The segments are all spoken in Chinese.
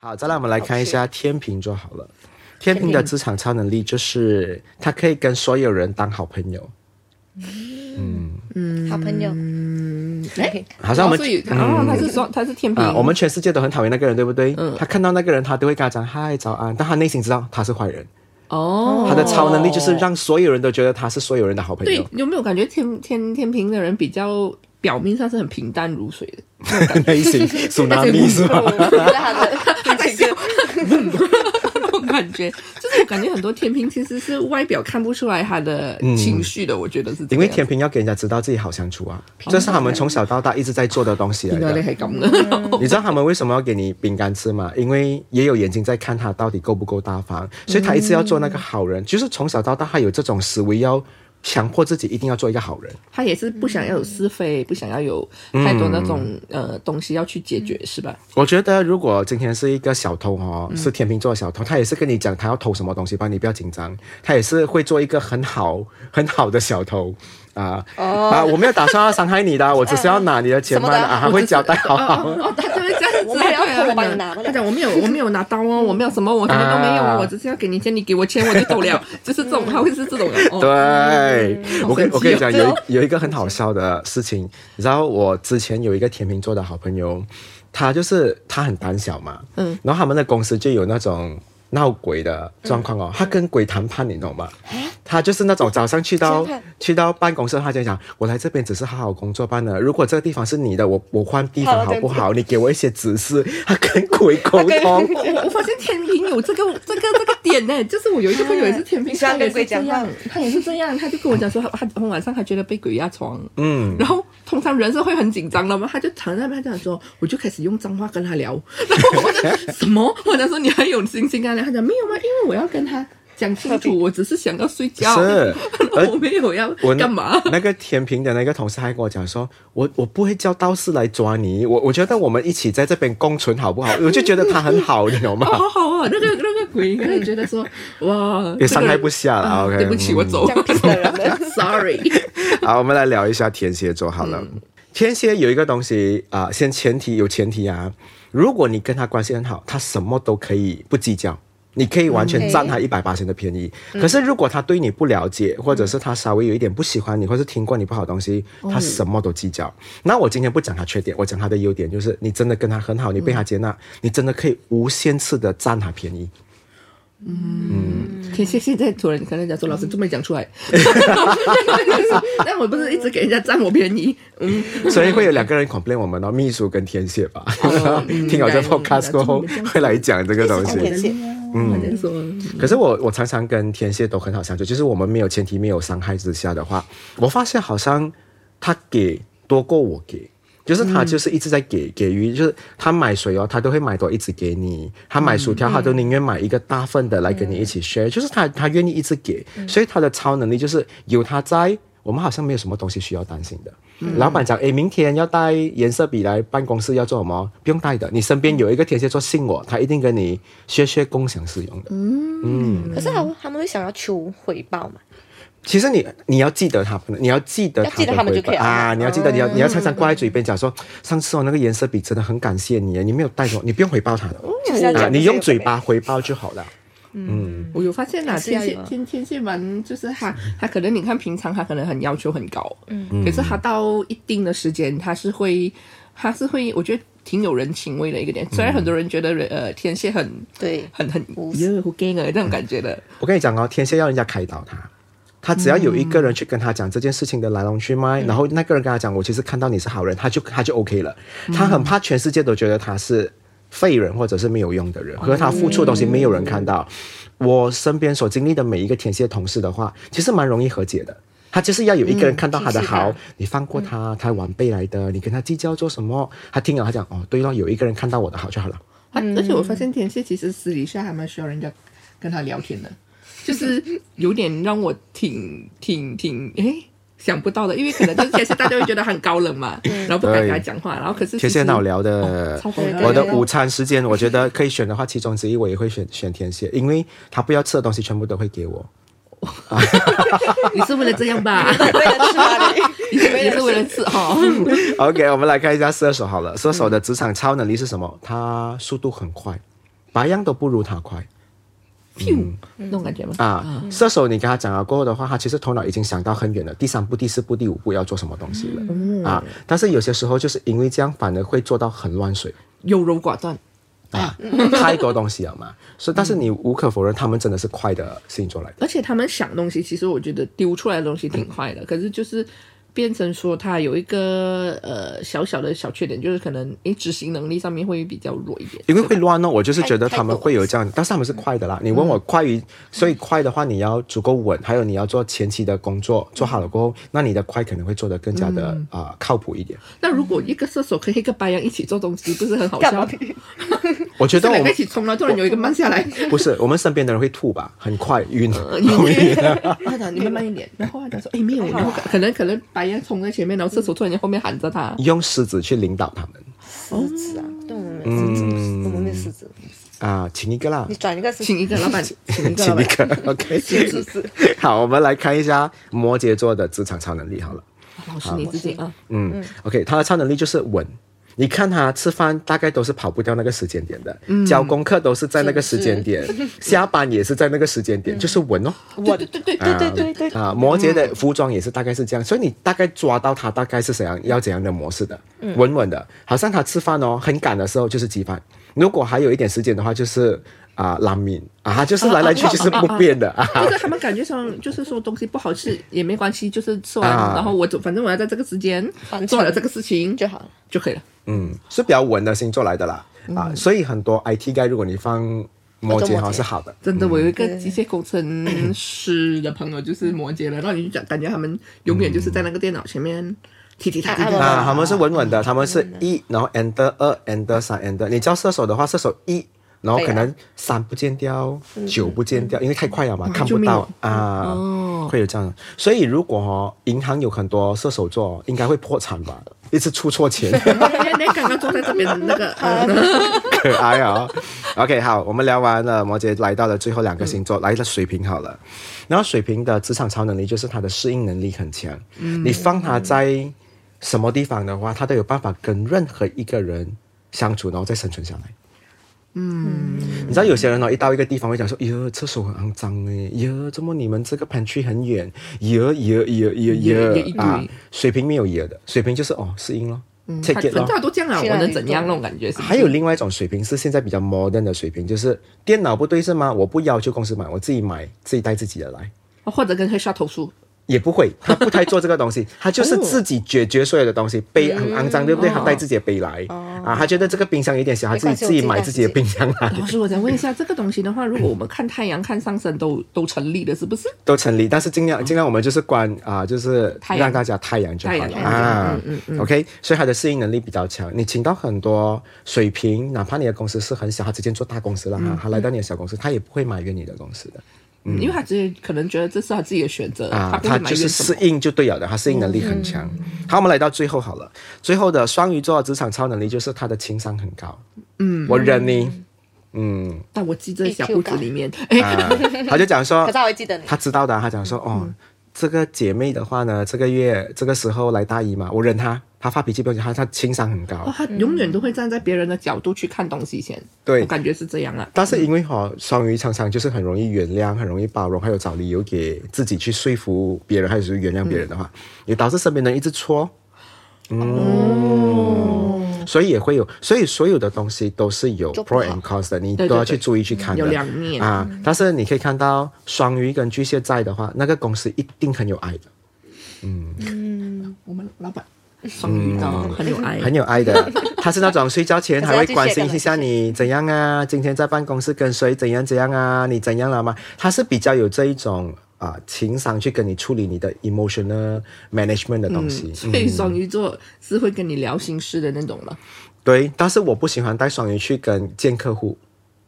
好，再来我们来看一下天平座好了。天平的职场超能力就是他可以跟所有人当好朋友。嗯嗯，好朋友。嗯，哎，好像我们哦，他是说他是天秤，我们全世界都很讨厌那个人，对不对？嗯，他看到那个人，他都会跟他讲嗨早安，但他内心知道他是坏人。哦，他的超能力就是让所有人都觉得他是所有人的好朋友。对，有没有感觉天天天平的人比较表面上是很平淡如水的？内心 苏拿米是吧？他在笑。感觉就是我感觉很多天平其实是外表看不出来他的情绪的，我觉得是因为天平要给人家知道自己好相处啊，这是他们从小到大一直在做的东西来的。你知道他们为什么要给你饼干吃吗？因为也有眼睛在看他到底够不够大方，所以他一直要做那个好人，就是从小到大他有这种思维要。强迫自己一定要做一个好人，他也是不想要有是非，不想要有太多那种、嗯、呃东西要去解决，是吧？我觉得如果今天是一个小偷哦，是天秤座的小偷，他也是跟你讲他要偷什么东西帮，你不要紧张，他也是会做一个很好 很好的小偷。啊、哦、啊！我没有打算要伤害你的，我只是要 拿你的钱嘛啊！他会交代好好。哦，他就会这样子，我没有帮你拿。他讲我没有，我没有拿刀哦，我没有什么，我什么都没有，啊、我只是要给你钱，你给我钱我就走了。就是这种，他会是这种人。对，嗯、我跟我跟你讲，有有一个很好笑的事情，你知道，我之前有一个天秤座的好朋友，他就是他很胆小嘛，嗯，然后他们的公司就有那种。闹鬼的状况哦，他跟鬼谈判，你懂吗？他就是那种早上去到去到办公室，他就讲：“我来这边只是好好工作罢了。如果这个地方是你的，我我换地方好不好？你给我一些指示。”他跟鬼沟通。我我发现天平有这个这个这个点呢，就是我有一个朋友也是天平，他也是这样，他也是这样，他就跟我讲说，他他晚上他觉得被鬼压床，嗯，然后通常人是会很紧张的嘛，他就躺在那边这样说，我就开始用脏话跟他聊，然后我就 什么？我就说你还有信心啊。他讲没有吗？因为我要跟他讲清楚，我只是想要睡觉，是 我没有要干嘛。那个天平的那个同事还跟我讲说，我我不会叫道士来抓你，我我觉得我们一起在这边共存好不好？我就觉得他很好，你懂吗？好好啊，那个那个鬼应该觉得说 哇，也伤害不下了。OK，对不起，我走，Sorry。好，我们来聊一下天蝎座好了。天蝎有一个东西啊，先前提有前提啊，如果你跟他关系很好，他什么都可以不计较。你可以完全占他一百八千的便宜，嗯、可是如果他对你不了解，嗯、或者是他稍微有一点不喜欢你，或是听过你不好的东西，嗯、他什么都计较。那我今天不讲他缺点，我讲他的优点，就是你真的跟他很好，你被他接纳，嗯、你真的可以无限次的占他便宜。嗯，天蝎现在突然跟人家说，老师这么讲出来，但我不是一直给人家占我便宜，嗯，所以会有两个人 complain 我们哦秘书跟天蝎吧，听好这 podcast 过后会来讲这个东西，嗯，可是我我常常跟天蝎都很好相处，就是我们没有前提没有伤害之下的话，我发现好像他给多过我给。就是他就是一直在给给予，就是他买水哦，他都会买多一直给你。他买薯条，他都宁愿买一个大份的来跟你一起 share。就是他他愿意一直给，所以他的超能力就是有他在，我们好像没有什么东西需要担心的。老板讲，诶，明天要带颜色笔来办公室要做什么？不用带的，你身边有一个天蝎座，信我，他一定跟你 share share 共享使用的。嗯嗯。可是他他们会想要求回报嘛？其实你你要记得他，你要记得他的回报啊！你要记得，你要你要常常挂在嘴边讲说，上次我那个颜色笔真的很感谢你，你没有带走，你不用回报他的，啊，你用嘴巴回报就好了。嗯，我有发现啊，天蝎天天蝎蛮就是他他可能你看平常他可能很要求很高，嗯，可是他到一定的时间他是会他是会，我觉得挺有人情味的一个点。虽然很多人觉得呃天蝎很对很很有好 gay 啊这种感觉的。我跟你讲哦，天蝎要人家开导他。他只要有一个人去跟他讲这件事情的来龙去脉，嗯、然后那个人跟他讲，我其实看到你是好人，他就他就 OK 了。嗯、他很怕全世界都觉得他是废人或者是没有用的人，和他付出的东西没有人看到。嗯、我身边所经历的每一个天蝎同事的话，其实蛮容易和解的。他就是要有一个人看到他的好，嗯、你放过他，他晚辈来的，你跟他计较做什么？他听了他讲哦，对了，有一个人看到我的好就好了。嗯、而且我发现天蝎其实私底下还蛮需要人家跟他聊天的。就是有点让我挺挺挺哎想不到的，因为可能就是天蝎大家会觉得很高冷嘛，然后不敢跟他讲话，然后可是天蝎好聊的。我的午餐时间，我觉得可以选的话，其中之一我也会选选天蝎，因为他不要吃的东西全部都会给我。你是为了这样吧？为了吃，也 是为了吃哈。OK，我们来看一下射手好了，射手的职场超能力是什么？他速度很快。白羊都不如他快。嗯，那种感觉吗？啊，射手，你跟他讲了过后的话，他其实头脑已经想到很远了，第三步、第四步、第五步要做什么东西了。嗯、啊，但是有些时候就是因为这样，反而会做到很乱水，优柔寡断啊，太多东西了嘛。所以，但是你无可否认，他们真的是快的星座来的，而且他们想东西，其实我觉得丢出来的东西挺快的，嗯、可是就是。变成说他有一个呃小小的小缺点，就是可能诶执行能力上面会比较弱一点，因为会乱哦。我就是觉得他们会有这样，但是他们是快的啦。你问我快于，所以快的话你要足够稳，还有你要做前期的工作做好了过后，那你的快可能会做得更加的啊靠谱一点。那如果一个射手可以一个白羊一起做东西，不是很好笑？我觉得我们一起冲了，突然有一个慢下来，不是我们身边的人会吐吧？很快晕，晕。你们慢一点，然后他说哎没有，然后可能可能。白烟冲在前面，然后厕所突然间后面喊着他，用狮子去领导他们。狮子啊，对，我们狮子，我们狮子啊，请一个啦，你转一个，请一个老板，请一个，OK，是是。好，我们来看一下摩羯座的职场超能力。好了，老师你自己啊，嗯，OK，他的超能力就是稳。你看他吃饭大概都是跑不掉那个时间点的，嗯、交功课都是在那个时间点，下班也是在那个时间点，嗯、就是稳哦，稳，对对对对对对对。啊，摩羯的服装也是大概是这样，所以你大概抓到他大概是怎样要怎样的模式的，稳稳、嗯、的，好像他吃饭哦，很赶的时候就是鸡饭，如果还有一点时间的话就是。啊，拉面啊，就是来来去去是不变的啊。就是他们感觉上就是说东西不好吃也没关系，就是吃完，然后我走，反正我要在这个时间做了这个事情就好了，就可以了。嗯，是比较稳的星座来的啦。啊，所以很多 IT guy 如果你放摩羯好像是好的。真的，我有一个机械工程师的朋友就是摩羯的，然后你就感觉他们永远就是在那个电脑前面踢踢踏踏。啊，他们是稳稳的，他们是一，然后 enter 二，enter 三，enter。你叫射手的话，射手一。然后可能三不见掉，九不见掉，因为太快了嘛，看不到啊，会有这样。所以如果银行有很多射手座，应该会破产吧？一直出错钱。你刚刚坐在这边的那个，可爱啊。OK，好，我们聊完了摩羯，来到了最后两个星座，来了水瓶好了。然后水瓶的职场超能力就是他的适应能力很强。你放他在什么地方的话，他都有办法跟任何一个人相处，然后再生存下来。嗯，你知道有些人哦，一到一个地方会讲说，哟，厕所很肮脏诶，哟，怎么你们这个 pantry 很远，哟哟哟哟哟啊，水平没有哟的，水平就是哦，适应咯，嗯，大家都这样啊，我能怎样那种感觉？还有另外一种水平是现在比较 modern 的水平，就是电脑不对是吗？我不要求公司买，我自己买，自己带自己的来，或者跟黑沙投诉。也不会，他不太做这个东西，他就是自己解决所有的东西。背很肮脏，对不对？他带自己的杯来啊，他觉得这个冰箱有点小，他自己自己买自己的冰箱来。老师，我想问一下，这个东西的话，如果我们看太阳、看上升都都成立的，是不是？都成立，但是尽量尽量我们就是关啊，就是让大家太阳就好了啊。OK，所以他的适应能力比较强。你请到很多水平，哪怕你的公司是很小，他直接做大公司了哈，他来到你的小公司，他也不会埋怨你的公司的。因为他自己可能觉得这是他自己的选择啊，他就是适应就对了的，他适应能力很强。嗯、好，我们来到最后好了，最后的双鱼座职场超能力就是他的情商很高。嗯，我忍你。嗯，但我记在小屋子里面，啊、他就讲说，可 是他会记得你，他知道的，他讲说哦。嗯这个姐妹的话呢，这个月这个时候来大姨嘛，我忍她，她发脾气不用紧，她她情商很高，哦，她永远都会站在别人的角度去看东西先，对，我感觉是这样啊。但是因为哈、哦，双鱼常常就是很容易原谅，很容易包容，还有找理由给自己去说服别人，还有是原谅别人的话，嗯、也导致身边人一直戳，嗯。哦。所以也会有，所以所有的东西都是有 pro and cons 的，你都要去注意去看的。有两面。啊，但是你可以看到双鱼跟巨蟹在的话，那个公司一定很有爱的。嗯。嗯，我们老板双鱼的很有爱，很有爱的。他是那种睡觉前还会关心一下你怎样啊，今天在办公室跟谁怎样怎样啊，你怎样了吗？他是比较有这一种。啊，情商去跟你处理你的 emotional management 的东西，所以双鱼座是会跟你聊心事的那种了。对，但是我不喜欢带双鱼去跟见客户，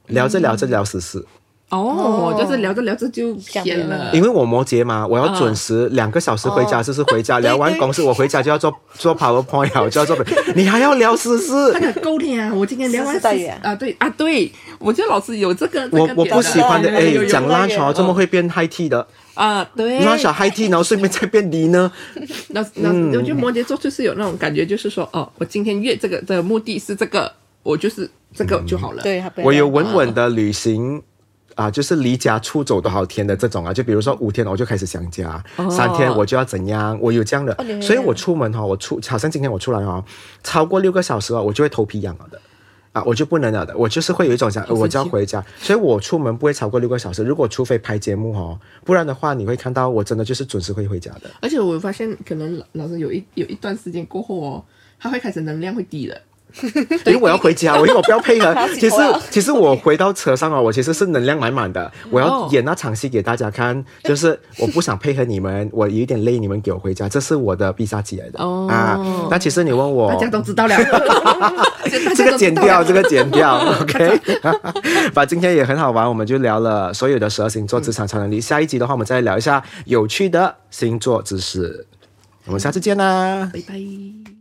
聊着聊着聊死死。哦，就是聊着聊着就偏了。因为我摩羯嘛，我要准时两个小时回家，就是回家聊完公司，我回家就要做做 PowerPoint，就要做。你还要聊私事？够天啊！我今天聊完啊，对啊，对，我觉得老师有这个。我我不喜欢的，哎，讲拉长这么会变 high tea 的。啊，对，拉小 high tea，然后顺便再变离呢？那那我觉得摩羯座就是有那种感觉，就是说，哦，我今天约这个的目的是这个，我就是这个就好了。对，我有稳稳的旅行。啊，就是离家出走多少天的这种啊，就比如说五天我就开始想家，哦、三天我就要怎样，我有这样的，哦、所以我出门哈，我出好像今天我出来哈，超过六个小时啊，我就会头皮痒了的，啊，我就不能了的，我就是会有一种想，我就要回家，所以我出门不会超过六个小时，如果除非拍节目哦，不然的话你会看到我真的就是准时会回家的。而且我发现可能老师有一有一段时间过后哦，他会开始能量会低了。因为我要回家，我因为我不要配合。其实其实我回到车上啊，我其实是能量满满的。我要演那场戏给大家看，就是我不想配合你们，我有点累，你们给我回家，这是我的必杀技来的啊。那其实你问我，大家都知道了，这个剪掉，这个剪掉，OK。把今天也很好玩，我们就聊了所有的十二星座职场超能力。下一集的话，我们再聊一下有趣的星座知识。我们下次见啦，拜拜。